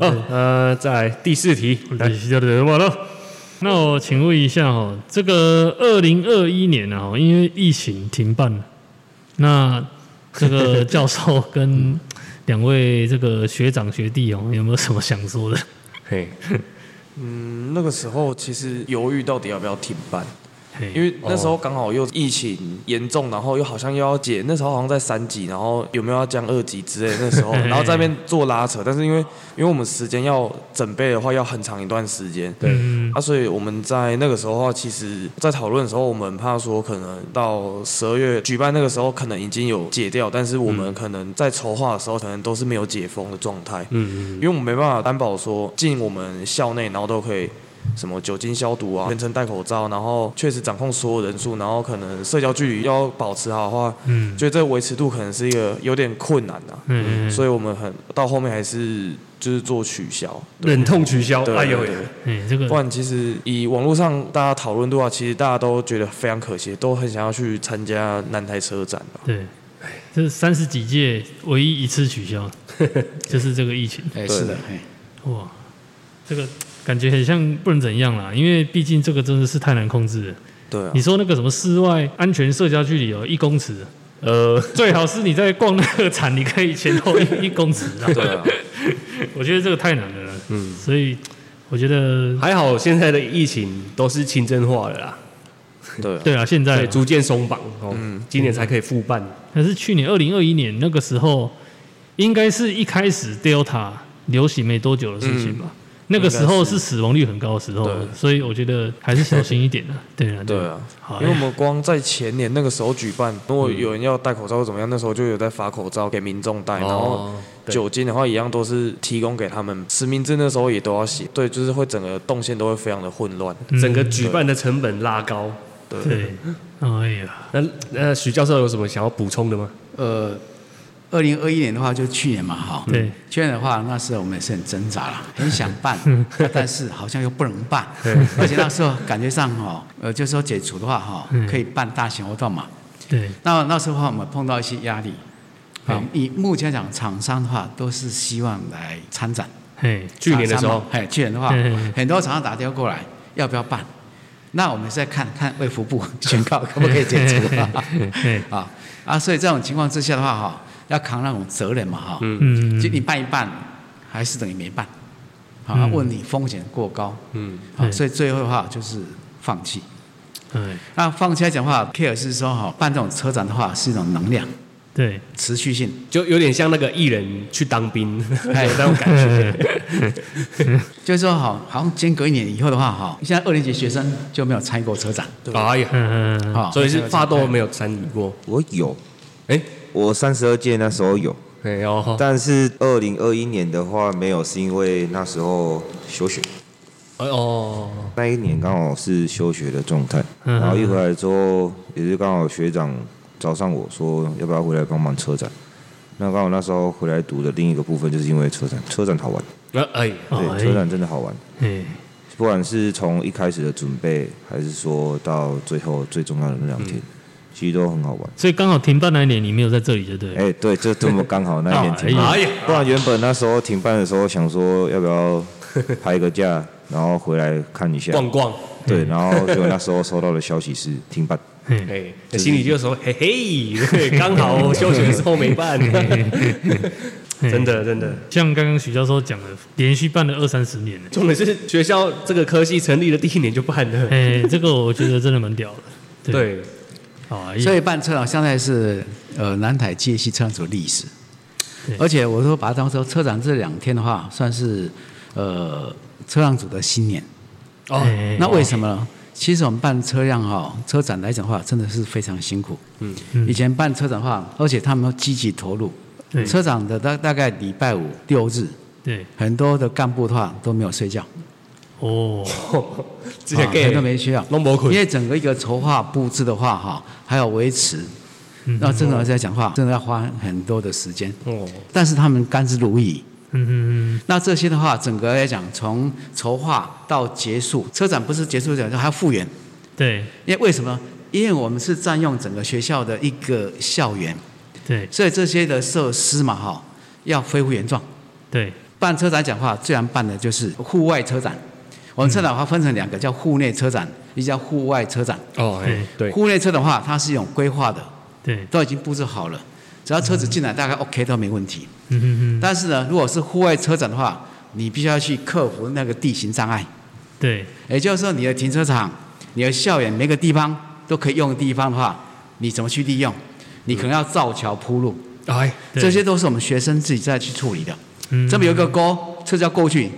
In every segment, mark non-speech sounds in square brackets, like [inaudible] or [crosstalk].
哦，呃，在第四题，来，对对，完了。那我请问一下哦，这个二零二一年啊，因为疫情停办了，那这个教授跟两位这个学长学弟哦，[laughs] 有没有什么想说的？嘿，嗯，那个时候其实犹豫到底要不要停办。嘿。因为那时候刚好又疫情严重，然后又好像又要解，那时候好像在三级，然后有没有要降二级之类的，那时候，然后在那边做拉扯，但是因为因为我们时间要准备的话，要很长一段时间，对。嗯啊，所以我们在那个时候的话，其实在讨论的时候，我们怕说可能到十二月举办那个时候，可能已经有解掉，但是我们可能在筹划的时候，可能都是没有解封的状态，嗯因为我们没办法担保说进我们校内，然后都可以什么酒精消毒啊，全程戴口罩，然后确实掌控所有人数，然后可能社交距离要保持好的话，嗯。觉得这个维持度可能是一个有点困难的、嗯，所以我们很到后面还是就是做取消。嗯，忍痛取消，对哎呦对，对。哎，这个不然其实以网络上大家讨论的话，其实大家都觉得非常可惜，都很想要去参加南台车展吧。对，这三十几届唯一一次取消，[laughs] 就是这个疫情。哎，对是的，哎，哇，这个感觉很像不能怎样啦，因为毕竟这个真的是太难控制了。对啊。你，说那个什么室外安全社交距离有，一公尺，呃，最好是你在逛那个展，你可以前后一一公尺啊。对啊，[laughs] 我觉得这个太难了啦，嗯，所以我觉得还好现在的疫情都是清真化了啦，对啊，[laughs] 对啊，现在对，逐渐松绑哦，嗯。今年才可以复办，可是去年二零二一年那个时候，应该是一开始 Delta 流行没多久的事情吧。那个时候是死亡率很高的时候对，所以我觉得还是小心一点啊。[laughs] 对啊，对啊，好，因为我们光在前年那个时候举办，如果有人要戴口罩或怎么样，那时候就有在发口罩给民众戴，然后酒精的话一样都是提供给他们，实名制那时候也都要写，对，就是会整个动线都会非常的混乱。嗯。整个举办的成本拉高。对，对，[laughs] 哎呀，那那许教授有什么想要补充的吗？呃，二零二一年的话，就去年嘛，哈，对，去年的话，那时候我们也是很挣扎了，[laughs] 很想办，啊但是好像又不能办，对。而且那时候感觉上哈，呃，就是说解除的话哈嗯，可以办大型活动嘛。对，那那时候的话，我们碰到一些压力，啊，以目前讲，厂商的话都是希望来参展。嘿，去年的时候。哎，去年的话很多厂商打电话过来，要不要办？那我们是在看看卫福部 [laughs] 宣告可不可以解除啊 [laughs] 啊，所以这种情况之下的话，哈，要扛那种责任嘛，哈，嗯。嗯，就你办一办，还是等于没办，啊，嗯。问你风险过高，嗯，啊，所以最后的话就是放弃。哎，那放弃来讲的话，care 是说哈，办这种车展的话是一种能量，对，持续性，就有点像那个艺人去当兵哎。[laughs] 那种感觉。[laughs] 就是说好，好像间隔一年以后的话哈，现在二年级学生就没有参与过车展，哎呀，嗯嗯，啊，所以是发豆没有参与过。我有，哎，我三十二届那时候有，哎哦，但是二零二一年的话没有，是因为那时候休学，哎哦，那一年刚好是休学的状态，嗯。然后一回来之后也是刚好学长找上我说要不要回来帮忙车展，那刚好那时候回来读的另一个部分就是因为车展，车展好玩，那哎，哦对，车展真的好玩，嗯，不管是从一开始的准备，还是说到最后最重要的那两天，其实都很好玩。所以刚好停办那一年你没有在这里，对不对？哎、对，就这么刚好那一年 [laughs] 停办，哎呀。不然原本那时候停办的时候想说要不要排个假，然后回来看一下，逛逛，对，然后结果那时候收到的消息是停办，[laughs] 嘿，哎，那心里就说嘿嘿，[laughs] 刚好休学的时候没办，真，的真的。像刚刚许教授讲的，连续办了二三十年。了，重点是学校这个科系成立的第一年就办了，哎，这个我觉得真的蛮屌的，，对，啊，所以办车展现在是呃南台街系车展组的历史，而且我说把它当成车展这两天的话，算是呃车辆组的新年。哦哎那为什么呢？其实我们办车辆哈、车展来讲的话，真的是非常辛苦。嗯嗯以前办车展的话，而且他们都积极投入。对车展的大大概礼拜五六日，对，很多的干部的话都没有睡觉，哦，之 [laughs] 前啊很多给没睡觉，弄不困因为整个一个筹划布置的话哈，还有维持，嗯那真的在讲话，真的要花很多的时间。哦，但是他们甘之如饴。嗯嗯嗯，那这些的话，整个来讲，从筹划到结束，车展不是结束讲，还要复原。对因为为什么？因为我们是占用整个学校的一个校园，对所以这些的设施嘛，哈，要恢复原状。对，办车展讲话，最难办的就是户外车展。我们车展的话分成两个，叫户内车展，一个叫户外车展。哦，哎。对，户内车的话，它是有规划的，对，都已经布置好了，只要车子进来大概 OK 都没问题。嗯哼哼，但是呢，如果是户外车展的话，你必须要去克服那个地形障碍，对，也就是说，你的停车场、你的校园每个地方都可以用的地方的话，你怎么去利用？你可能要造桥铺路，哎，这些都是我们学生自己再去处理的。嗯。这边有一个沟，车子要过去，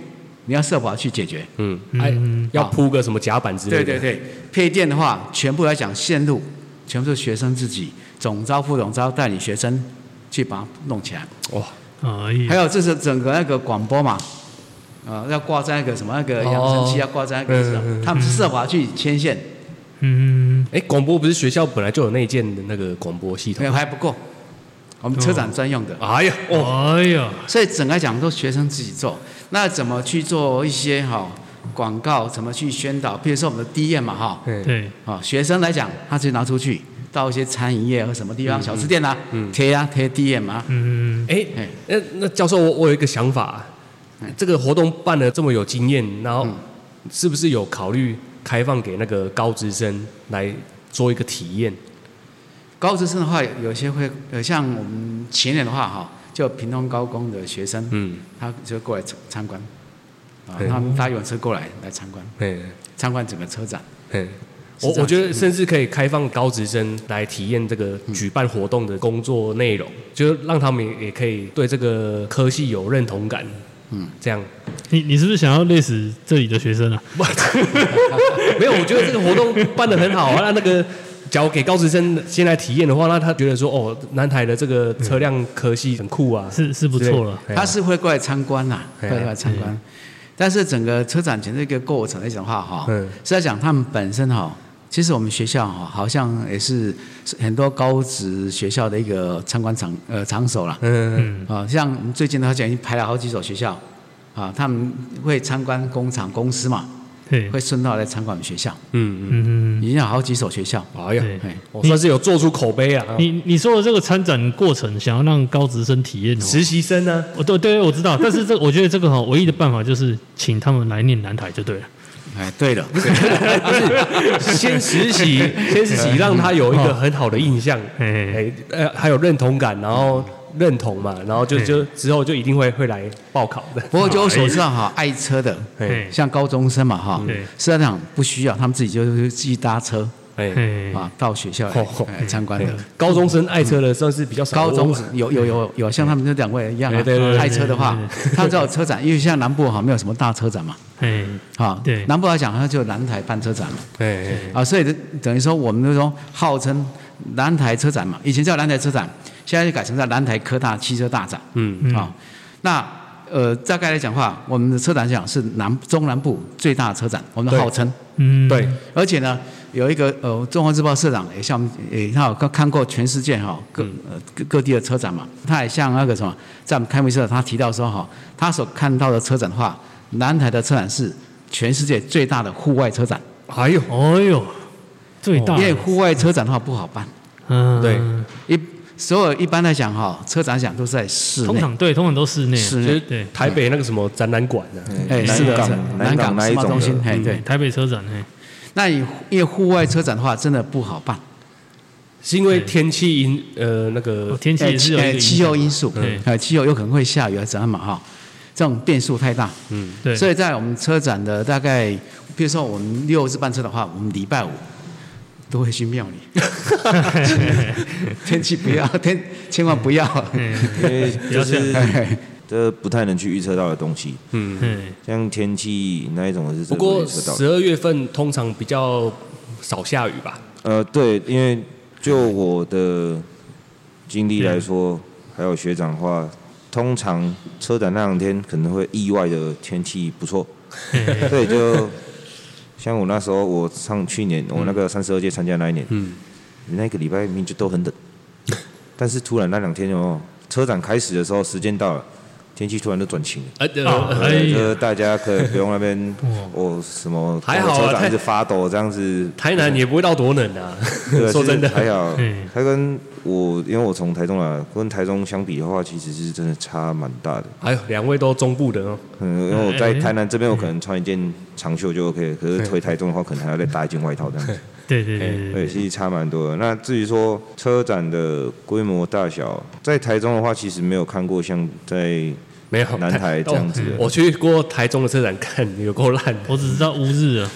你要设法去解决。嗯，哎嗯，要铺个什么甲板之类的，对对对，配电的话，全部来讲线路，全部是学生自己总招副总招带领学生去把它弄起来。哇，哎。呀还有这是整个那个广播嘛，啊、要挂在那个什么那个扬声器，哦要挂在那个他们是设法去牵线，嗯，哎，广播不是学校本来就有内建的那个广播系统？没？有还不够，我们车展专用的，哎呀，哦，哎呀，所以整个来讲都学生自己做。那怎么去做一些哈、广告？怎么去宣导？比如说我们的 D M 嘛哈，对，对，啊、学生来讲，他就拿出去到一些餐饮业和什么地方、小吃店啊，贴啊贴 D M 啊，嗯，哎。哎，那那教授，我我有一个想法，这个活动办的这么有经验，然后是不是有考虑开放给那个高职生来做一个体验？高职生的话，有些会呃，像我们前年的话哈，就屏东高工的学生，嗯，他就过来参参观，啊，他们搭游览车过来来参观，哎参观整个车展。哎，是这样我我觉得甚至可以开放高职生来体验这个举办活动的工作内容，就是让他们也也可以对这个科系有认同感。嗯，这样你你是不是想要累死这里的学生啊？[laughs] 没有，我觉得这个活动办得很好啊。那那个，假如给高职生先来体验的话，那他觉得说，哦，南台的这个车辆科系很酷啊，是是不错了，他是会过来参观呐，哎会过来参观。但是整个车展前这个过程来讲的话，哈，嗯。是在讲他们本身哈，其实我们学校哈，好像也是很多高职学校的一个参观场呃场所了。嗯，嗯，啊，像我们最近的话，讲已经排了好几所学校，啊，他们会参观工厂、公司嘛，对，会顺道来参观我们学校，嗯嗯，已经有好几所学校。嗯，哎呀，哎，我算是有做出口碑啊。你你说的这个参展过程，想要让高职生体验哦，实习生呢？我对对，我知道，但是这 [laughs] 我觉得这个哈，唯一的办法就是请他们来念南台就对了。哎，对了，不是，先实习，[laughs] 先实习，让他有一个很好的印象，哎。哎，呃，还有认同感，然后认同嘛，然后就就之后就一定会会来报考的。不过就我所知道哈，爱车的，哎像高中生嘛哈对，实际上不需要，他们自己就是自己搭车哎，哎，啊到学校来参观的。高中生爱车的算是比较少。高中有有有有像他们这两位一样爱车的话对，他只有车展，因为像南部哈没有什么大车展嘛，哎，哈，对。南部来讲，它就南台办车展嘛，哎哎啊，所以等于说我们那种号称南台车展嘛，以前叫南台车展，现在就改成叫南台科大汽车大展，嗯嗯。啊，那呃大概来讲话，我们的车展讲是南中南部最大的车展，我们号称，嗯，对，而且呢，有一个呃，中华日报社长也像我们也他有看看过全世界哈各呃各各地的车展嘛，他也像那个什么，在我们开幕式他提到说哈，他所看到的车展的话，南台的车展是全世界最大的户外车展，哎呦，哎呦，最大因，为户外车展的话不好办，嗯，对，一所有一般来讲哈，车展讲都是在室内，通常对，通常都室内，室内。对。台北那个什么展览馆呢？哎，是的，港。是的南港那一种？的中心，哎嗯对，台北车展，哎，那你因为户外车展的话，真的不好办，是因为天气因呃那个哦天气气候因素对，呃，气候有可能会下雨啊，怎样嘛哈，这种变数太大。嗯对，所以在我们车展的大概，比如说我们六日办车的话，我们礼拜五都会去庙里。[laughs] 天气不要，[laughs] 天千万不要。嗯因为就是哎这不太能去预测到的东西，嗯，嗯，像天气那一种是不过十二月份通常比较少下雨吧？呃，对，因为就我的经历来说，还有学长的话，通常车展那两天可能会意外的天气不错，对，就像我那时候，我上去年我那个三十二届参加那一年，嗯，那个礼拜明明就都很冷，[laughs] 但是突然那两天哦，车展开始的时候，时间到了，天气突然就转晴了。哦哎对，呀就是大家可以不用那边 [laughs] 哦哦什么还好啊太车长一直发抖这样子。台南也不会到多冷啊。[laughs] 对，说真的还好嗯，它跟我因为我从台中来，跟台中相比的话，其实是真的差蛮大的。还有两位都中部的哦，嗯，因为我在哎台南这边，我可能穿一件长袖就 OK，可是回台中的话，可能还要再搭一件外套这样子。[laughs] 对对对对，对。其实差蛮多的。那至于说车展的规模大小，在台中的话，其实没有看过像在没有南台这样子的。哦我去过台中的车展看，有够烂。我只知道乌日啊，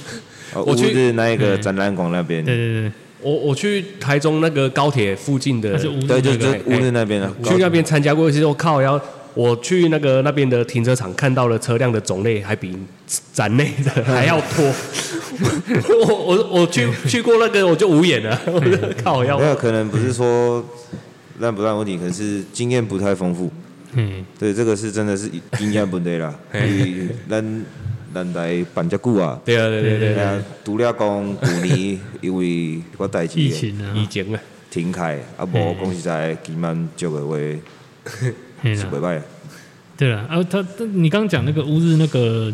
呃乌我去日那一个嗯。展览馆那边，对对对，我我去台中那个高铁附近的对，就那个就乌日那边的。去那边参加过一次，我靠，然后我去那个那边的停车场看到了车辆的种类还比展内的还要多。[laughs] 我我我去去过那个我就无眼了，[laughs] 我 [laughs] 就靠要没有，可能不是说烂不烂问题，可能是经验不太丰富。嗯，对，这个是真的是经验不对啦。因为咱咱来办遮久啊，对啊对对对除了讲去年 [laughs] 因为我代志疫情啊，疫情啊，停开，啊无讲实在，期满足的话是袂歹。的。对了，啊，他他你刚刚讲那个乌日那个，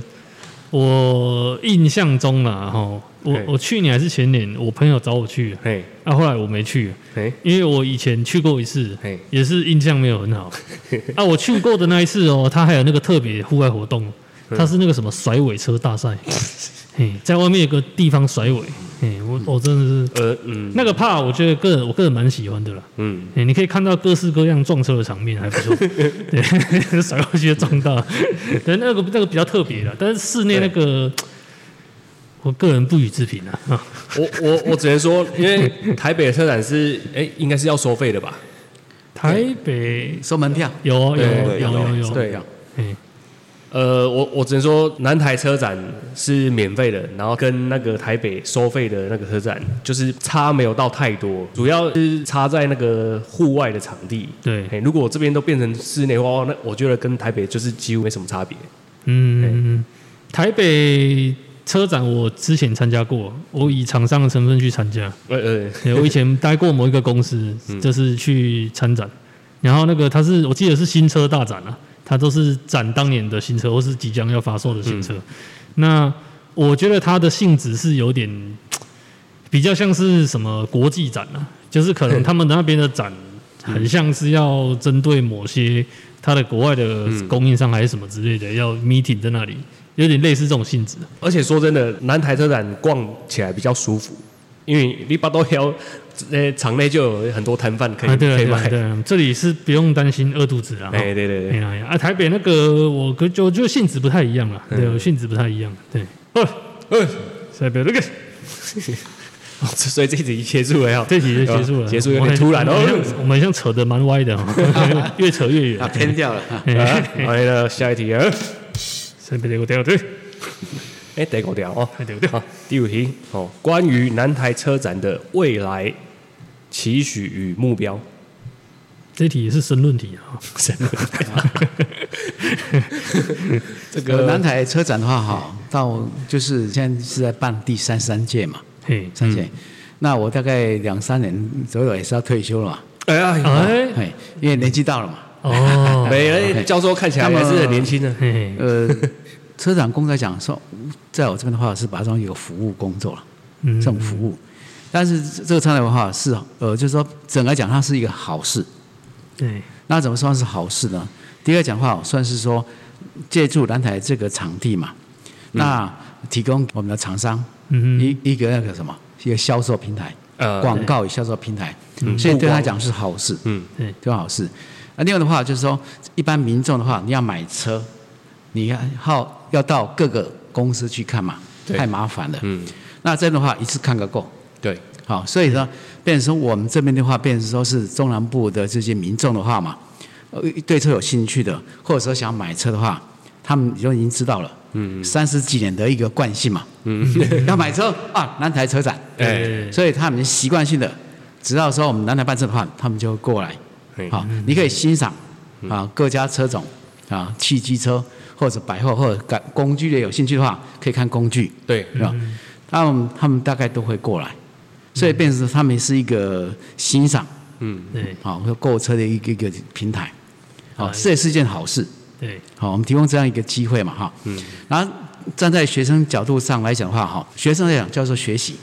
我印象中啦，哈，我嘿。我去年还是前年，我朋友找我去，嘿。啊，后来我没去，嘿。因为我以前去过一次嘿，也是印象没有很好。[laughs] 啊，我去过的那一次哦，他还有那个特别户外活动，它是那个什么甩尾车大赛，[laughs] 嘿，在外面有个地方甩尾，嘿，我我真的是呃嗯。那个怕，我觉得个人我个人蛮喜欢的啦。嗯，欸，你可以看到各式各样撞车的场面，还不错。[laughs] 对，甩过去就撞到，[laughs] 对，那个那个比较特别的，但是室内那个，我个人不予置评啊。啊我我我只能说，因为台北的车展是哎应该是要收费的吧？台北收门票，有哦有对有对有有有，对嘿呃，我我只能说南台车展是免费的，然后跟那个台北收费的那个车展，就是差没有到太多，主要是差在那个户外的场地。对，嘿，如果这边都变成室内化，那我觉得跟台北就是几乎没什么差别。嗯，台北车展我之前参加过，我以厂商的身份去参加。呃呃，对我以前待过某一个公司，[laughs] 就是去参展，然后那个它是我记得是新车大展啊，它都是展当年的新车或是即将要发售的新车。那我觉得它的性质是有点 [tsk] 比较像是什么国际展啊，就是可能他们那边的展很像是要针对某些它的国外的供应商还是什么之类的，要 meeting 在那里，有点类似这种性质。而且说真的，南台车展逛起来比较舒服，因为你把都要，呃，场内就有很多摊贩可以、可以买。对啊，这里是不用担心饿肚子啊。哎，对对对，哎呀呀啊！台北那个我跟就就性质不太一样了，对，性质不太一样。对，[laughs] 哦，呃，台北那个所以这集结束了呀，这题就结束了，结束有点突然哦。像我们像扯得蛮歪的哦，[laughs] 越扯越啊，远。偏掉了。啊来了，下一题啊，台北那个掉对，哎，第五条哦，对对对，好，第五题哦，关于南台车展的未来期许与目标。这题也是申论题啊。[laughs] 这个，南个台车展的话，哈，到就是现在是在办第三十三届嘛，嘿，三届。那我大概两三年左右也是要退休了嘛，哎呀，哎，哎，因为年纪到了嘛。哦，[laughs] 没哎教授看起来还是很年轻的。嘿嘿，呃，车展公开讲说，在我这边的话是把它当一个服务工作了，嗯这种服务。但是这个车展文化是呃，就是说整个讲它是一个好事。对，那怎么算是好事呢？第一个讲话算是说借助南台这个场地嘛，那提供我们的厂商嗯，一一个那个什么一个销售平台，呃，广告与销售平台，所以对他讲是好事，嗯，对，对好事。那另外的话就是说，一般民众的话，你要买车，你要好要到各个公司去看嘛，对。太麻烦了。嗯，那这样的话一次看个够。对，好，所以呢，变成说我们这边的话，变成说是中南部的这些民众的话嘛，呃，对车有兴趣的，或者说想买车的话，他们就已经知道了，嗯，三十几年的一个惯性嘛，嗯，[laughs] 要买车啊，南台车展，哎，所以他们习惯性的，只要说我们南台办车的话，他们就会过来，好，你可以欣赏啊各家车种啊，汽机车或者百货或者感工具类有兴趣的话，可以看工具，对，是吧？他们他们大概都会过来，所以变成他们是一个欣赏嗯，对，好或者购车的一个一个平台，啊，哎这也是一件好事。对，好，我们提供这样一个机会嘛，哈，嗯，然后站在学生角度上来讲的话，哈，学生来讲叫做学习，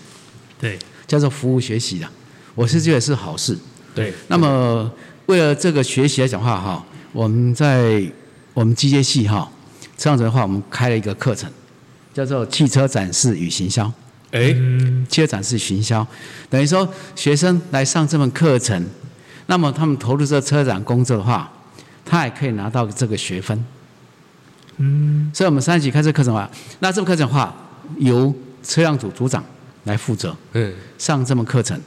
对，叫做服务学习的，我是觉得是好事。对，那么为了这个学习来讲的话，哈，我们在我们机械系哈，这样子的话，我们开了一个课程，叫做汽车展示与行销。哎，汽车展示行销，等于说学生来上这门课程，那么他们投入这车展工作的话，他也可以拿到这个学分。嗯，所以我们三级开这课程的话，那这门课程的话，由车辆组组长来负责嗯，上这门课程，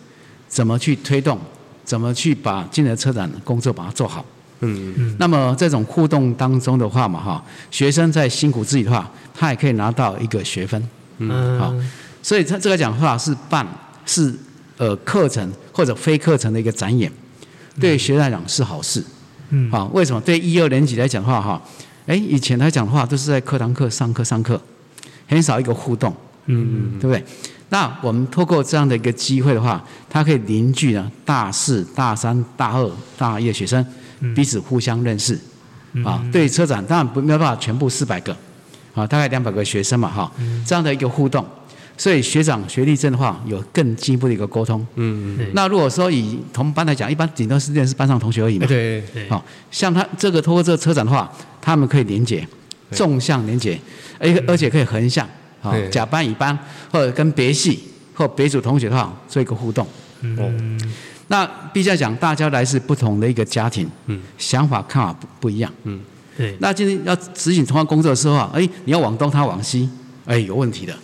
怎么去推动，怎么去把今年的车展的工作把它做好。嗯，那么这种互动当中的话嘛，哈，学生在辛苦自己的话，他也可以拿到一个学分。嗯，好所以他这个讲话是办是呃课程或者非课程的一个展演，对学生来讲是好事。嗯，啊，为什么？对一二年级来讲的话，哈，哎，以前来讲的话都是在课堂课上课上课，很少一个互动，嗯，对不对？那我们透过这样的一个机会的话，它可以凝聚呢大四、大三、大二、大一的学生彼此互相认识。啊，对车展当然不没有办法全部四百个，啊，大概两百个学生嘛，哈，这样的一个互动，所以学长学历证的话有更进一步的一个沟通。嗯，嗯。那如果说以同班来讲，一般顶多是认识班上同学而已嘛。对，对，好、像他这个通过这个车展的话，他们可以连接，纵向连接，而而且可以横向，啊、对。甲班乙班或者跟别系或别组同学的话做一个互动。哦，那毕竟讲大家来自不同的一个家庭，嗯，想法看法不不一样。嗯。对，那今天要执行同样工作的时候啊，哎，你要往东，他往西，哎，有问题的。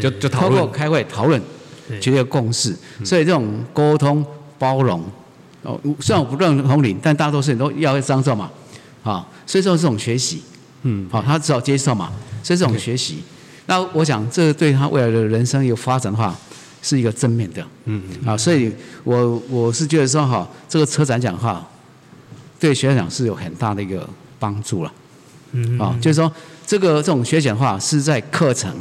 就就讨论，透过开会讨论，对。取得共识。所以这种沟通包容，哦，虽然我不认同你，但大多数人都要这样做嘛，啊，所以说这种学习，嗯，好，他只好接受嘛，所以这种学习，那我想这对他未来的人生有发展的话，是一个正面的，嗯，啊，所以我我是觉得说哈，这个车展讲的话，对学长是有很大的一个帮助了。嗯，啊，就是说这个这种学讲话是在课程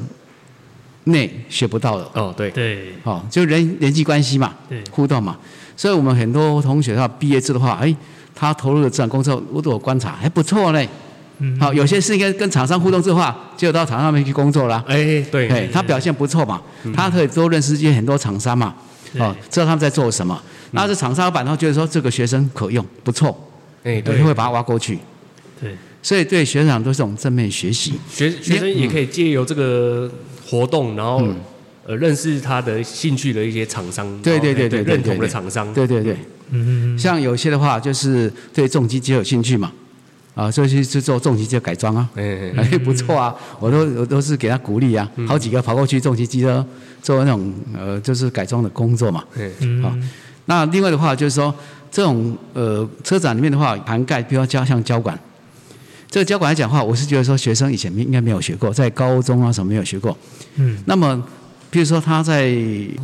内学不到的，哦，对，对，哦，就人人际关系嘛对，互动嘛，所以我们很多同学他毕业之后的话，哎，他投入的这场工作，我都有观察，还不错嘞。嗯，好，有些是应该跟厂商互动之后话，就到厂商那边去工作啦。哎，对，哎，他表现不错嘛，他可以多认识一些很多厂商嘛，哦，知道他们在做什么。那这厂商老板他觉得说这个学生可用不错，哎，我对就会把他挖过去。对，所以对学长都是这种正面学习。学学生也可以借由这个活动，然后嗯。呃认识他的兴趣的一些厂商，对对对对对认同的对厂商，对对对，嗯，像有些的话就是对重机机有兴趣嘛，啊，所以去去做重机机的改装啊，哎，哎不错啊，我都我都是给他鼓励啊，好几个跑过去重机机车做那种呃就是改装的工作嘛。哎，嗯，好那另外的话就是说这种呃车展里面的话涵盖，比如交像交管。这个交管来讲的话，我是觉得说学生以前应该没有学过，在高中啊什么没有学过。嗯，那么，比如说他在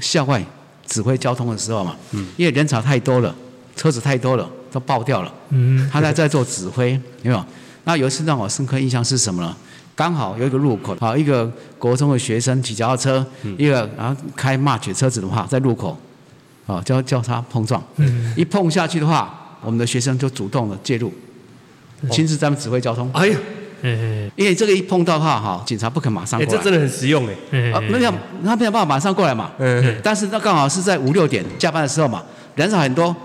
校外指挥交通的时候嘛，嗯因为人潮太多了，车子太多了，都爆掉了。嗯，他在在做指挥，有没有？那有一次让我深刻印象是什么呢？刚好有一个路口，好一个国中的学生骑脚踏车，一个然后开 March 车子的话，在路口，啊交交叉碰撞，嗯一碰下去的话，我们的学生就主动的介入，亲自在那指挥交通。哎呀，哎因为这个一碰到的话，哈，警察不肯马上哎，过来。这真的很实用哎，哎，啊，没有，他没有办法马上过来嘛。嗯，但是那刚好是在五六点下班的时候嘛，人少很多，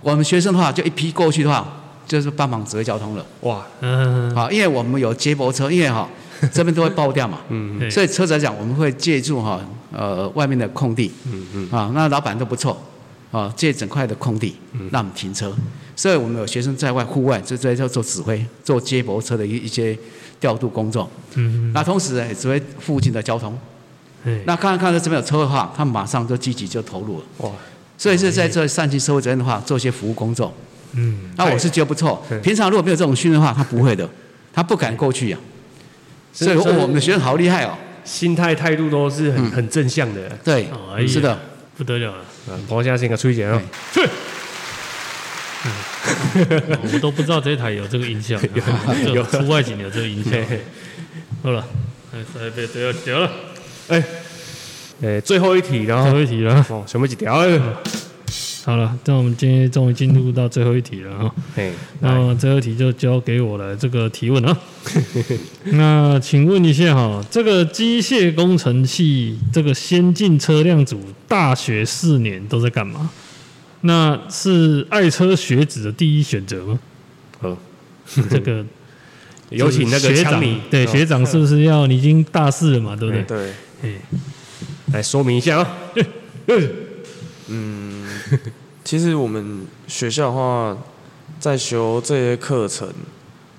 我们学生的话就一批过去的话，就是帮忙指挥交通了。哇，嗯，好，因为我们有接驳车，因为哈 [laughs] 这边都会爆掉嘛，嗯对。所以车子来讲，我们会借助哈呃外面的空地，嗯嗯，啊，那老板都不错，啊，借整块的空地让我们停车，所以我们有学生在外户外就在在做指挥，做接驳车的一一些调度工作，嗯，那同时呢也指挥附近的交通，哎，那看看到这边有车的话，他们马上就积极就投入了，哇，所以是在这善尽社会责任的话，做一些服务工作，嗯，那我是觉得不错。平常如果没有这种训练的话，他不会的，他不敢过去呀、所以、哦所以我们的学生好厉害哦。心态态度都是很嗯。很正向的。对哎，是的，不得了了，啊，我现在先给吹一点哦，[laughs] 我都不知道这台有这个音效，[laughs] 有有出外景有这个音效 [laughs] 好了，哎，再别得得了，哎，哎，最后一题，然后最后一题了。哦，什么几条？好了，那我们今天终于进入到最后一题了啊。嘿，那么最后一题就交给我来这个提问啊。那请问一下哈，这个机械工程系这个先进车辆组大学四年都在干嘛？那是爱车学子的第一选择吗？好，这个有请那个学长对学长是不是要你已经大四了嘛？对不对？对，哎，来说明一下啊。其实我们学校的话，在修这些课程，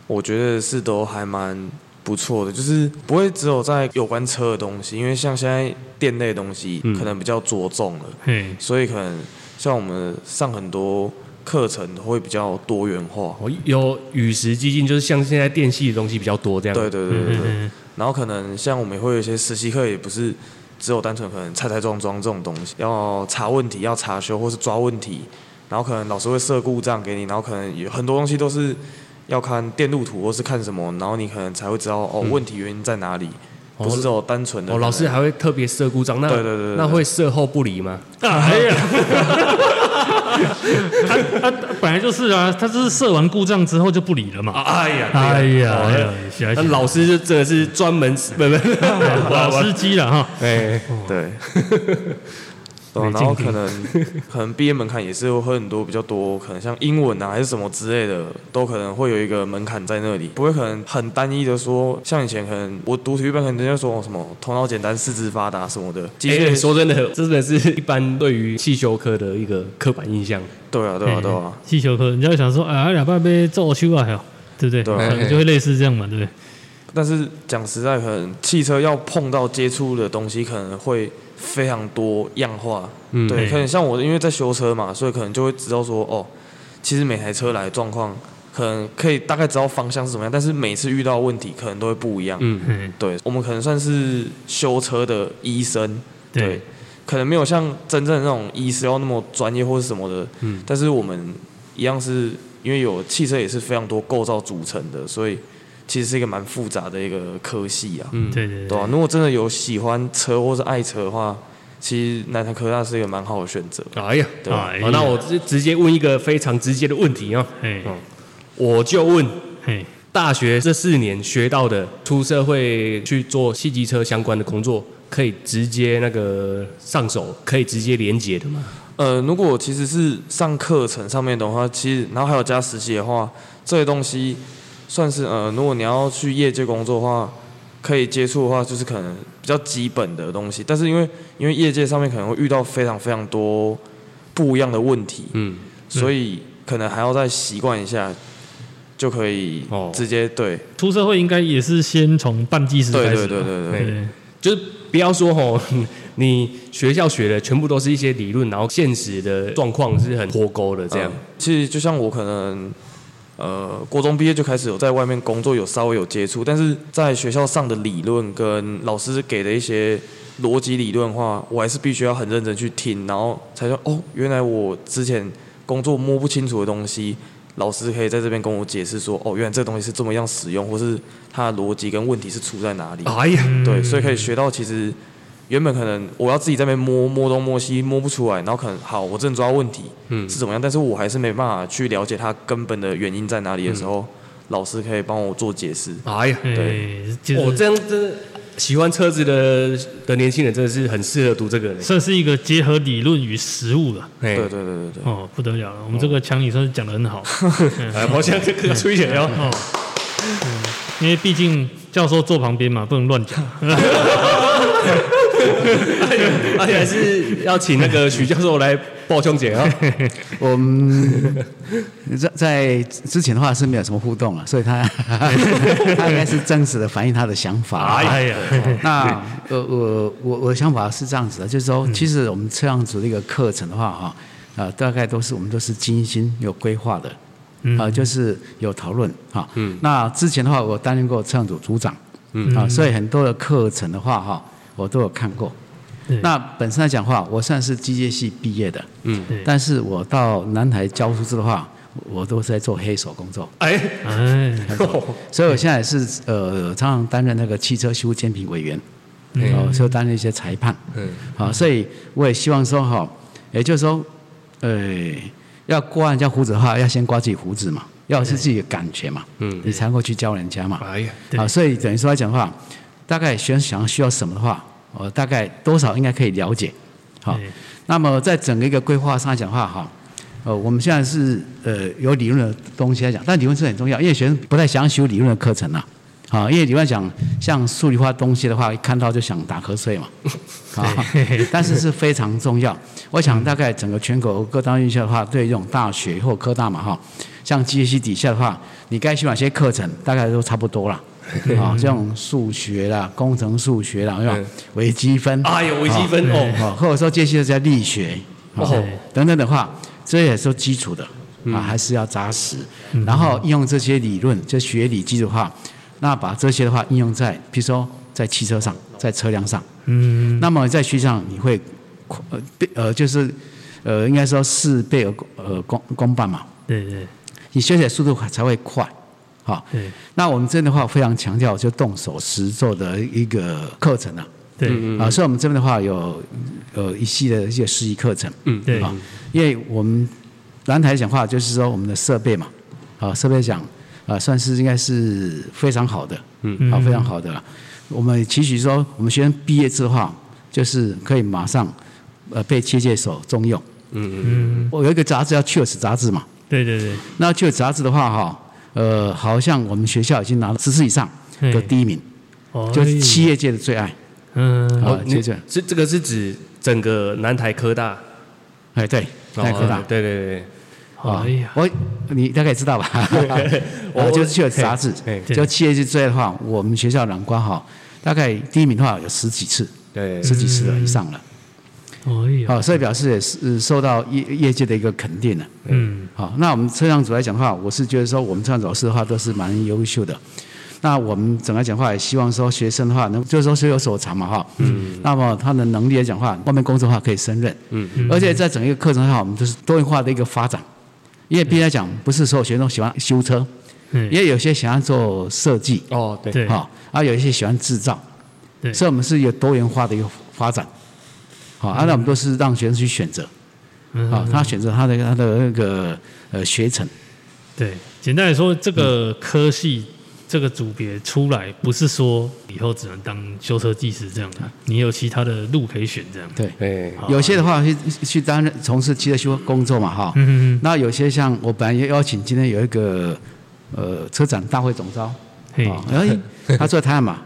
我觉得是都还蛮不错的，就是不会只有在有关车的东西，因为像现在电类的东西嗯可能比较着重了，嘿，所以可能像我们上很多课程会比较多元化。我有与时俱进，就是像现在电器的东西比较多这样。对对对对对。嗯然后可能像我们也会有一些实习课，也不是只有单纯可能拆拆装装这种东西，要查问题、要查修或是抓问题，然后可能老师会设故障给你，然后可能有很多东西都是要看电路图或是看什么，然后你可能才会知道哦问题原因在哪里，哦不是这种单纯的哦，老师还会特别设故障，那对对对那会设后不理吗？哎呀，[laughs] 他他本来就是啊，他就是设完故障之后就不理了嘛。哎呀哎呀，哦哎呀，想那老师就真的是专门 [laughs] 不不老司机了哈。哎，对。对啊然后可能 [laughs] 可能毕业门槛也是会很多比较多，可能像英文啊还是什么之类的，都可能会有一个门槛在那里，不会可能很单一的说，像以前可能我读体育班，可能人家说哦什么头脑简单四肢发达什么的，机械哎，说真的，这真的是一般对于汽修科的一个刻板印象。对啊对啊对啊，汽修科，人家会想说，哎，两半杯做修啊，还有，对不对？对啊可能就会类似这样嘛，对不对？但是讲实在，可能汽车要碰到接触的东西，可能会非常多样化。嗯。对，可能像我因为在修车嘛，所以可能就会知道说，哦，其实每台车来的状况，可能可以大概知道方向是怎么样，但是每次遇到问题可能都会不一样。嗯，嗯，对，我们可能算是修车的医生，对。对，可能没有像真正的那种医师要那么专业或是什么的，嗯。但是我们一样是因为有汽车也是非常多构造组成的，所以其实是一个蛮复杂的一个科系啊，嗯。对对对。啊，如果真的有喜欢车或是爱车的话，其实南台科大是一个蛮好的选择。哎呀，对啊。哎呀。好，那我直直接问一个非常直接的问题啊，我就问嘿，大学这四年学到的，出社会去做汽机车相关的工作，可以直接那个上手，可以直接连接的吗？呃，如果其实是上课程上面的话，其实然后还有加实习的话，这些东西算是呃，如果你要去业界工作的话，可以接触的话，就是可能比较基本的东西。但是因为因为业界上面可能会遇到非常非常多不一样的问题，嗯，所以可能还要再习惯一下，就可以哦直接对出社会应该也是先从半技师开始嘛，对对对对。对，就是不要说吼，[laughs] 你学校学的全部都是一些理论，然后现实的状况是很脱钩的这样嗯。其实就像我可能，呃，国中毕业就开始有在外面工作，有稍微有接触，但是在学校上的理论跟老师给的一些逻辑理论的话，我还是必须要很认真去听，然后才说哦，原来我之前工作摸不清楚的东西。老师可以在这边跟我解释说，哦，原来这个东西是这么样使用，或是它的逻辑跟问题是出在哪里。哎呀，对，所以可以学到其实原本可能我要自己在那边摸摸东摸西摸不出来，然后可能好我真的抓到问题嗯。是怎么样，但是我还是没办法去了解它根本的原因在哪里的时候，老师可以帮我做解释。哎呀，哎对，就是我这样真的喜欢车子的的年轻人真的是很适合读这个人。算是一个结合理论与实物了。对对对对对对，哦，不得了了，我们这个强你算是讲的很好。哎，我现在这个吹起来哦。因为毕竟教授坐旁边嘛，不能乱讲。[laughs] [laughs] 而且还是要请那个许教授来报胸检啊。[laughs] 我们在在之前的话是没有什么互动了，所以他 [laughs] 他应该是真实的反映他的想法。哎呀，那呃我我我的想法是这样子的，就是说，其实我们车辆组的一个课程的话哈，呃，大概都是我们都是精心有规划的，嗯啊、就是有讨论哈。那之前的话，我担任过车辆组组长，嗯啊，所以很多的课程的话哈，我都有看过。那本身来讲的话，我算是机械系毕业的，嗯，但是我到南台教书之的话，我都是在做黑手工作，哎，哎，所以我现在是呃常常担任那个汽车修监评委员，嗯。哦，所以担任一些裁判，嗯，好，所以我也希望说哈，也就是说，呃，要刮人家胡子的话，要先刮自己胡子嘛，要是自己的感觉嘛，嗯。你才能够去教人家嘛。哎呀，对啊，所以等于说来讲的话，大概学生想要需要什么的话，我大概多少应该可以了解。好，那么在整个一个规划上来讲的话，哈，呃，我们现在是呃有理论的东西来讲，但理论是很重要，因为学生不太想修理论的课程啊。啊，因为理论讲，像数理化东西的话，一看到就想打瞌睡嘛，[laughs] 啊，但是是非常重要。我想大概整个全国各大院校的话，对这种大学或科大嘛，哈，像机械系底下的话，你该修哪些课程，大概都差不多了。啊，这种数学啦、工程数学啦，有没有？嗯。微积分？哎呦，微积分哦，哦，或者说接下来在力学，哦哦。等等的话，这也是基础的嗯。啊，还是要扎实。然后应用这些理论，这学理基础的话，那把这些的话应用在，比如说在汽车上，在车辆上，嗯，那么在学习上你会呃倍呃就是呃应该说事倍而呃功功半嘛，对对。你学起来速度才会快。好，对。那我们这边的话非常强调就动手实做的一个课程啊，对。啊，所以我们这边的话有呃一系列的一些实习课程，嗯对。啊，因为我们蓝台讲话就是说我们的设备嘛，啊，设备讲啊算是应该是非常好的，嗯。啊，非常好的了。我们期许说我们学生毕业之后啊，就是可以马上呃被切界所重用。嗯，我有一个杂志叫《Cheers》杂志嘛，对对对，那《Cheers》杂志的话哈，呃，好像我们学校已经拿了十次以上的第一名，哦就是企业界的最爱。嗯。啊哦，你接着这这个是指整个南台科大，哎，对，南台科大。哦。对对对，啊哎呀，我你大概知道吧？[laughs] 我我就是去了杂志就企业界最爱的话，我们学校南瓜哈，大概第一名的话有十几次，对。十几次了以上了。哎呀，好，所以表示也是呃受到业业界的一个肯定了。嗯好，那我们车辆组来讲的话，我是觉得说我们车辆组老师的话都是蛮优秀的。那我们整个讲话也希望说学生的话能就是说学有所长嘛哈。嗯。那么他的能力来讲话，外面工作的话可以胜任。嗯而且在整个课程上，我们就是多元化的一个发展。因为毕竟来讲，不是所有学生都喜欢修车，嗯，也有些喜欢做设计，哦对对好，啊有一些喜欢制造，对所以我们是一个多元化的一个发展。好，啊那我们都是让学生去选择，嗯啊，他选择他的他的那个呃学程。对，简单来说，这个科系这个组别出来，不是说以后只能当修车技师这样的，你有其他的路可以选这样。对，哎有些的话去去担任从事汽车修工作嘛，哈。嗯嗯那有些像我本来也邀请今天有一个呃车展大会总招，嘿。啊，哎，他做台湾嘛，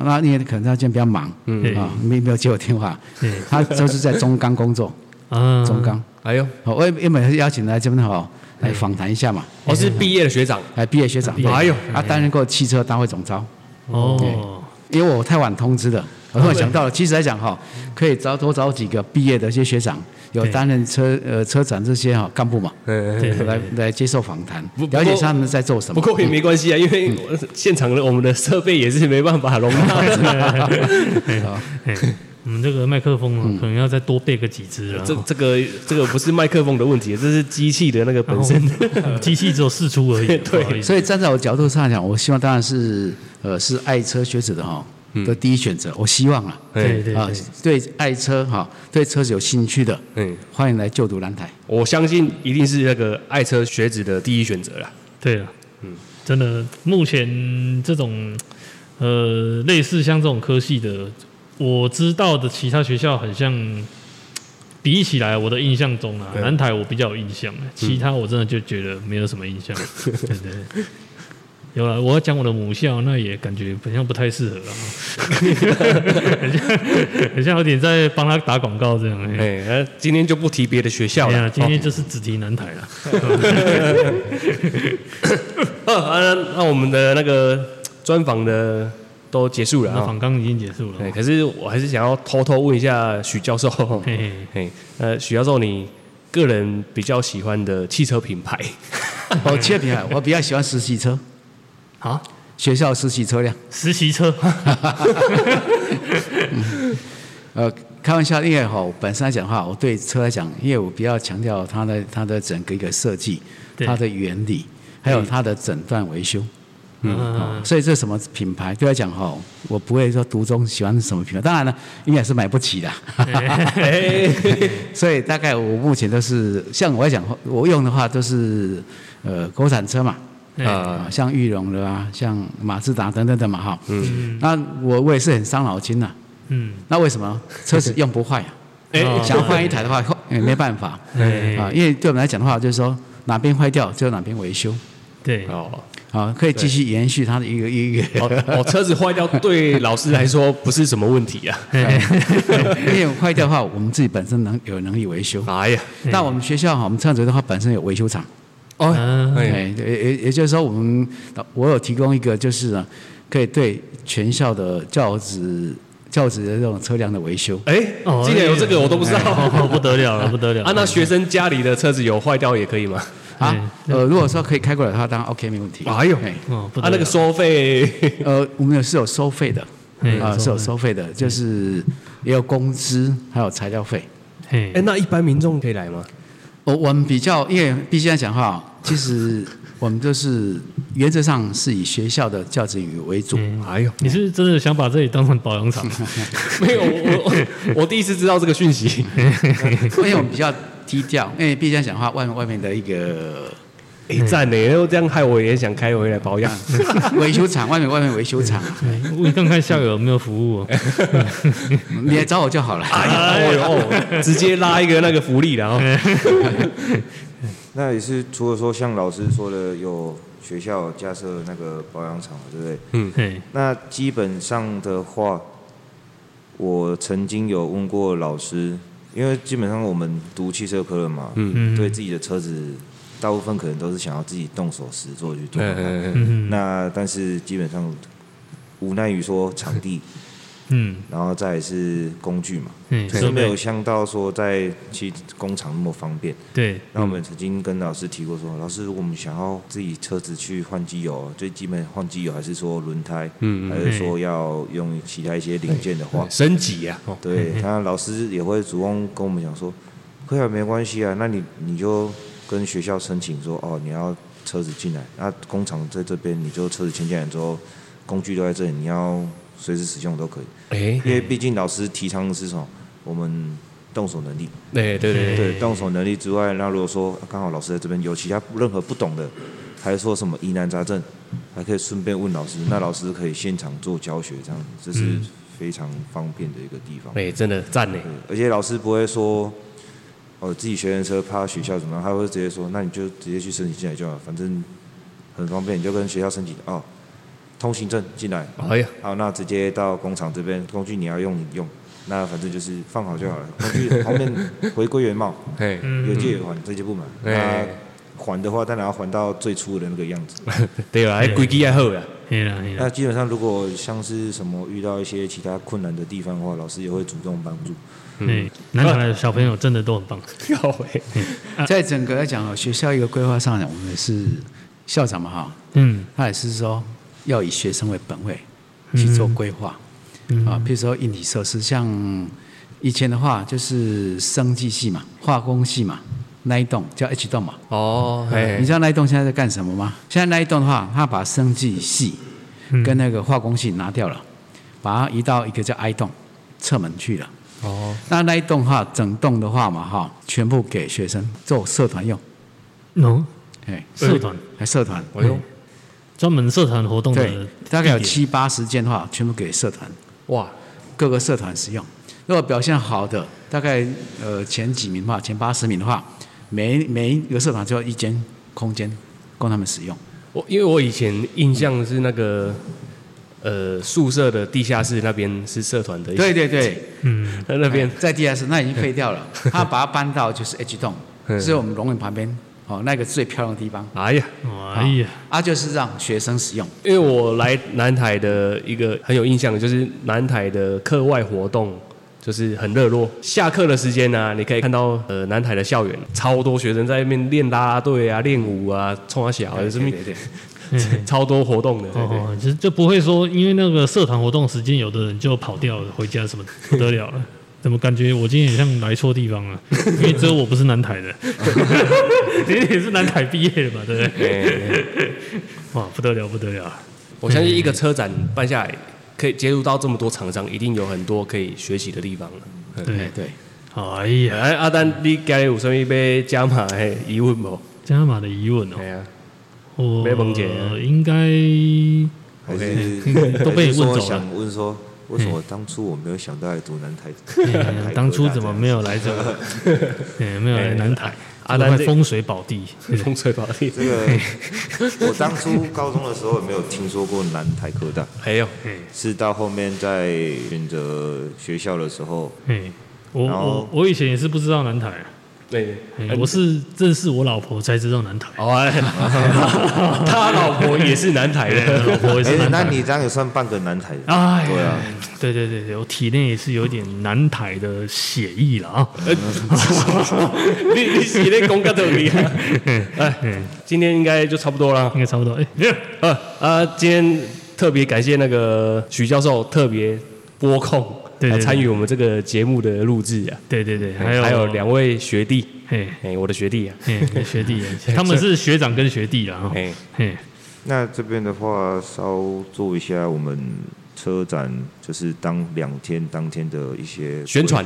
那你也可能他今天比较忙，嗯。啊，没没有接我电话，对 [laughs] 他就是在中钢工作，啊，中钢，哎呦，好，我也也每次邀请来这边哈来访谈一下嘛，我是毕业的学长，来毕业学长，对。哎呦。他，担任过汽车大会总招，哦，因为我太晚通知了，我突然想到了，其实来讲哈，可以找多找几个毕业的一些学长，有对担任车呃车展这些哈干部嘛，嗯，对来来接受访谈了解过他们在做什么。不过也没关系啊，因为我现场的我们的设备也是没办法容纳。[laughs] 嘿我们这个麦克风啊，可能要再多备个几支了。这这个这个不是麦克风的问题，这是机器的那个本身。哦 [laughs] 机器只有四出而已。[laughs] 对所以站在我角度上来讲，我希望当然是呃是爱车学子的哈的第一选择，我希望啊啊对对啊，对爱车哈对车子有兴趣的，嗯，欢迎来就读蓝台。我相信一定是那个爱车学子的第一选择啦。对了，嗯，真的，目前这种呃类似像这种科系的，我知道的其他学校很像，比起来，我的印象中啊，南台我比较有印象，其他我真的就觉得没有什么印象。对 [laughs] 对对。有了，我要讲我的母校，那也感觉好像不太适合啊，[laughs] 很像很像有点在帮他打广告这样。哎哎，今天就不提别的学校了。今天就是只提南台了。哦 [coughs] 啊，那那我们的那个专访的都结束了啊。那访纲已经结束了。对，可是我还是想要偷偷问一下许教授，嘿嘿，嘿，呃，许教授，你个人比较喜欢的汽车品牌？[laughs] 哦，汽车品牌，我比较喜欢实习车，好，学校实习车辆。实习车，[laughs] 呃，开玩笑，因为哈，我本身来讲的话，我对车来讲，因为我比较强调它的它的整个一个设计，它的原理，还有它的诊断维修。嗯，所以这什么品牌对我来讲哈，我不会说独钟喜欢什么品牌，当然了，应该是买不起的。[laughs] 所以大概我目前都是像我来讲，我用的话都是呃国产车嘛，哎啊，像玉龙的啊，像马自达等等的嘛哈。嗯。那我我也是很伤脑筋呐。嗯，那为什么车子用不坏啊？[laughs] 哎想要换一台的话，也 [laughs] 没办法哎啊，因为对我们来讲的话，就是说哪边坏掉就哪边维修对，哦啊，可以继续延续它的一个一个。哦 [laughs] 哦，车子坏掉对老师来说不是什么问题啊。因为坏掉的话，我们自己本身能有能力维修。哎呀，那我们学校哈，我们车子的话本身有维修厂，哦，嗯哎，哎，也也也就是说，我们我有提供一个就是呢，可以对全校的教职教职的这种车辆的维修。哎哦，竟然有这个我都不知道。哦，[laughs] 不得了了，不得了 [laughs] 啊，那学生家里的车子有坏掉也可以吗？啊，呃，如果说可以开过来的话，当然 OK 没问题。哎呦哎哦，不啊，那个收费，[laughs] 呃，我们有是有收费的，嗯啊，是有收费的，就是也有工资，还有材料费。嘿哎，那一般民众可以来吗？我我们比较，因为毕竟来讲话，其实我们就是原则上是以学校的教职员为主。嗯哎呦，你是不是真的想把这里当成保养厂？[laughs] 没有，我我我第一次知道这个讯息。[laughs] 因为我们比较低调，因为毕竟来讲话，外面外面的一个哎，赞呢，然后这样害我也想开回来保养。[laughs] 维修厂，外面外面维修厂，我看看校友有没有服务哦。你来找我就好了。哎呀，哦哟，直接拉一个那个福利然后那也是除了说像老师说的有学校架设那个保养厂嘛，对不对？嘿，那基本上的话，我曾经有问过老师，因为基本上我们读汽车科了嘛，嗯。对自己的车子，大部分可能都是想要自己动手实做去做。嗯嗯那但是基本上无奈于说场地，嗯。然后再来是工具嘛，嗯，就是没有像到说在去工厂那么方便。对，那我们曾经跟老师提过说，老师，如果我们想要自己车子去换机油，最基本换机油还是说轮胎，嗯还是说要用其他一些零件的话，升级啊，哦。对，那老师也会主动跟我们讲说，可以啊，没关系啊，那你你就跟学校申请说，哦，你要车子进来，那工厂在这边，你就车子牵进来之后，工具都在这里，你要随时使用都可以，哎，因为毕竟老师提倡的是什么，我们动手能力。对对对对，动手能力之外，那如果说刚好老师在这边有其他任何不懂的，还是说什么疑难杂症，还可以顺便问老师，那老师可以现场做教学，这样子，这是非常方便的一个地方。哎，真的赞呢，对，而且老师不会说，哦，自己学生车怕学校怎么样，他会直接说，那你就直接去申请进来就好，反正很方便，你就跟学校申请哦，通行证进来，哎呀，好，那直接到工厂这边，工具你要用你用，那反正就是放好就好了，[laughs] 工具后面回归原貌。哎，有借有还，这就不买。那哎还的话，当然要还到最初的那个样子。[laughs] 对啊，还规矩还好啊，嘿啦，那基本上，如果像是什么遇到一些其他困难的地方的话，老师也会主动帮助。嗯，南港的小朋友真的都很棒。[laughs] 在整个来讲哦，学校一个规划上呢，我们是校长嘛哈，嗯。他也是说要以学生为本位去做规划嗯。啊，譬如说硬体设施，像以前的话就是生技系嘛，化工系嘛，那一栋叫 H 栋嘛。哦，哎你，知道那一栋现在在干什么吗？现在那一栋的话，他把生技系跟那个化工系拿掉了，把它移到一个叫 I 栋侧门去了。哦，那那一栋的话，整栋的话嘛哈，全部给学生做社团用，喏，哎，社团还社团，专门社团活动的，大概有七八十间的话，全部给社团。哇，各个社团使用。如果表现好的，大概呃前几名的话，前八十名的话，每每一个社团就要一间空间供他们使用。我因为我以前印象是那个呃宿舍的地下室那边是社团的，对，对对，嗯，在那边哎。在地下室那已经废掉了，他把它搬到就是 H 栋，[laughs] 嗯。是我们龙园旁边哦那个最漂亮的地方。哎呀，哎呀，啊，就是让学生使用。因为我来南台的一个很有印象的，就是南台的课外活动。就是很热络，下课的时间呢、你可以看到呃南台的校园超多学生在那边练啦啦队啊、练舞啊、冲啊小啊，什么 [laughs] 超多活动的。哦，就就不会说因为那个社团活动时间，有的人就跑掉了，回家什么不得了了。怎么感觉我今天也像来错地方了？因为只有我不是南台的，你也是南台毕业的嘛，对不对？哎哇，不得了，不得了！我相信一个车展办下来，可以接触到这么多厂商，一定有很多可以学习的地方了。对哎对，哎呀，哎，阿丹，你家里有什么被加码的疑问不？加码的疑问哦哎，呀，我没问题啊应该还是都被你问走了想问说，为什么当初我没有想到来读南台？[laughs] 当初怎么没有来这 [laughs] 没有来南台，阿丹这阿丹风水宝地，[laughs] 风水宝地，这个？我当初高中的时候也没有听说过南台科大，没有是到后面在选择学校的时候，我我以前也是不知道南台，对，哎我是认识我老婆才知道南台，哦，哎 [laughs] 他老婆也是南台哎的，老婆也是哎，南台。那你这样也算半个南台的。哎，对啊，对对对对，我体内也是有点南台的血意了啊。[laughs] 你你体内功课都厉害。[laughs] 哎，今天应该就差不多了。应该差不多。哎，呃啊，今天特别感谢那个许教授特别拨空来参与我们这个节目的录制啊。对对对，还还有还有两位学弟，嘿，哎，我的学弟啊，嘿，学弟，[laughs] 他们是学长跟学弟了哈。哎，嘿，那这边的话，稍做一下我们车展，就是当两天当天的一些宣传。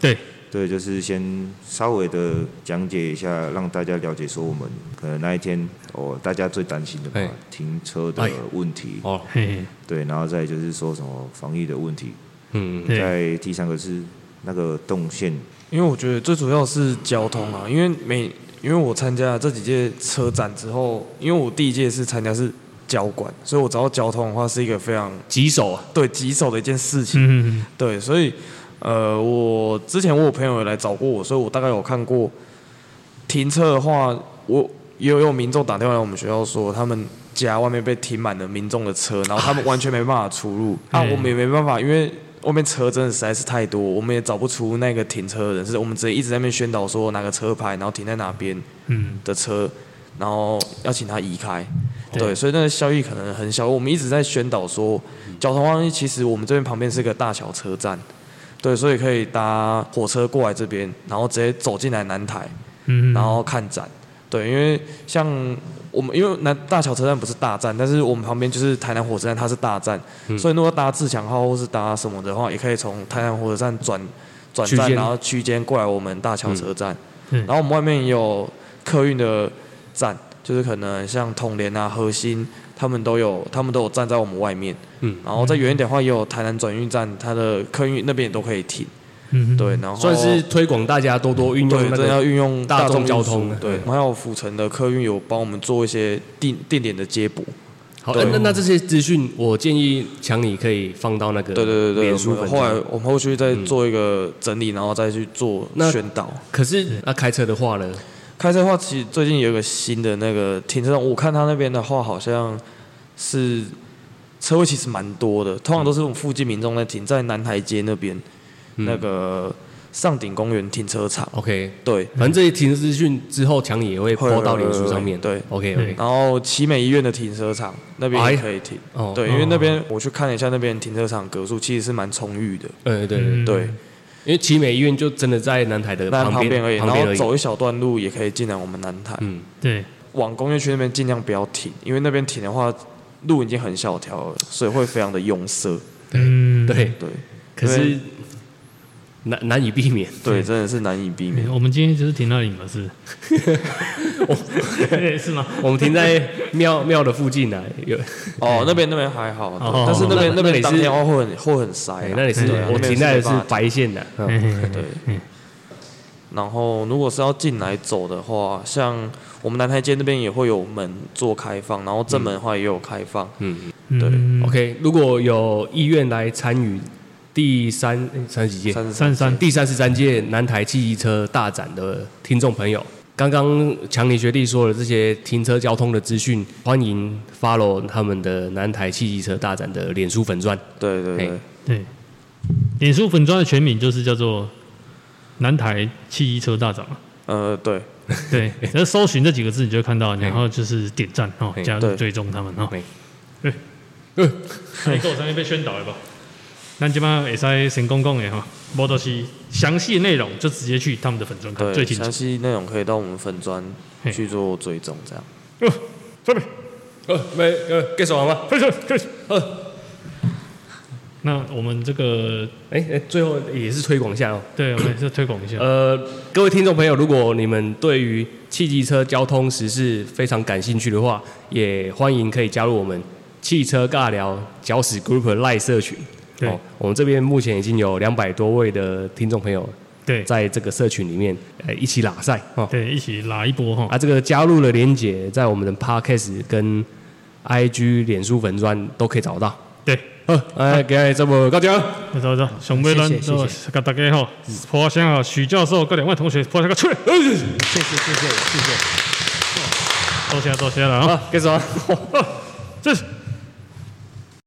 对，对，就是先稍微的讲解一下，让大家了解说我们可能那一天哦，大家最担心的哎。嘛，停车的哎。问题，哦，嘿，对，然后再就是说什么防疫的问题，嗯，在第三个是那个动线，因为我觉得最主要是交通啊，因为每因为我参加了这几届车展之后，因为我第一届是参加是交管，所以我知道交通的话是一个非常棘手啊，对棘手的一件事情。嗯，对，所以呃，我之前我有朋友有来找过我，所以我大概有看过停车的话，我也有有民众打电话来我们学校说，他们家外面被停满了民众的车，然后他们完全没办法出入。啊，嗯我们也没办法，因为外面车真的实在是太多，我们也找不出那个停车的人，是我们直接一直在那边宣导说哪个车牌，然后停在哪边嗯，的车，然后要请他移开。对对，所以那个效益可能很小。我们一直在宣导说，交通方式其实我们这边旁边是个大小车站，对，所以可以搭火车过来这边，然后直接走进来南台，嗯，然后看展。对，因为像我们因为南大桥车站不是大站，但是我们旁边就是台南火车站，它是大站，所以如果搭自强号或是搭什么的话，也可以从台南火车站转转站，然后区间过来我们大桥车站。嗯然后我们外面也有客运的站，就是可能像统联啊、核心，他们都有，他们都有站在我们外面。嗯，然后再远一点的话，也有台南转运站，它的客运那边也都可以停。嗯，对，然后算是推广大家多多运对，用那真的要，运用大众交通对，还有府城的客运有帮我们做一些定定点的接驳。好，那那这些资讯，我建议强你可以放到那个对对对对，后来。我们后续再做一个整理，然后再去做宣导。可是那开车的话呢？开车的话，其实最近有一个新的那个停车场，我看他那边的话，好像是车位其实蛮多的，通常都是我们附近民众在停，在南台街那边、嗯那个上顶公园停车场。OK，对，反正这些停车资讯之后，强你也会会播到脸书上面。对，OK OK。然后奇美医院的停车场那边也可以停。哦，对，因为那边我去看了一下，那边停车场格数其实是蛮充裕的。呃，对对嗯对，因为奇美医院就真的在南台的那旁边边而已，然。后走一小段路也可以进来我们南台。嗯，对，往工业区那边尽量不要停，因为那边停的话，路已经很小条了，所以会非常的拥塞。嗯，对。对可是难难以避免。对，真的是难以避免。我们今天就是停那里嘛，是，[laughs] 对，是吗？我们停在庙庙的附近呢，有，哦，那边那边还好，但是那边那边当天的话会很会很塞那里是我停在的是白线的。对。然后如果是要进来走的话，像我们南台街那边也会有门做开放，然后正门的话也有开放。嗯。对。嗯，OK，如果有意愿来参与第三哎三十几届三十三三，第三十三届南台汽机车大展的听众朋友，刚刚强尼学弟说了这些停车交通的资讯，欢迎 follow 他们的南台汽机车大展的脸书粉钻。对对对，对，脸书粉钻的全名就是叫做南台汽机车大展嘛。呃对，对，只要搜寻这几个字，你就会看到，然后就是点赞哦，加入追踪他们哦。嘿。[laughs] 哎，够上面被宣导了吧？咱即摆会使先讲讲的哈，无就是详细内容就直接去他们的粉砖看，最对，清楚详。细内容可以到我们粉砖去做追踪，这样。哦，这边呃，没呃，给手好吗？开始开始。那我们这个哎哎，最后也是推广一下哦。对，我们是推广一下。呃，各位听众朋友，如果你们对于汽机车交通时事非常感兴趣的话，也欢迎可以加入我们汽车尬聊搅屎 Group 赖社群。对哦，我们这边目前已经有两百多位的听众朋友对在这个社群里面，呃，一起拉赛哦。对，一起拉一波哈。啊，这个加入的连接在我们的 Podcast 跟 IG、脸书粉砖都可以找到。对，好，哎，今日这么高奖，走走走，上尾咱谢谢都谢给大家吼，破声啊，许教授跟两位同学破声个出来，哎谢谢谢谢谢谢。多谢多谢了啊，好，结束啊。这是。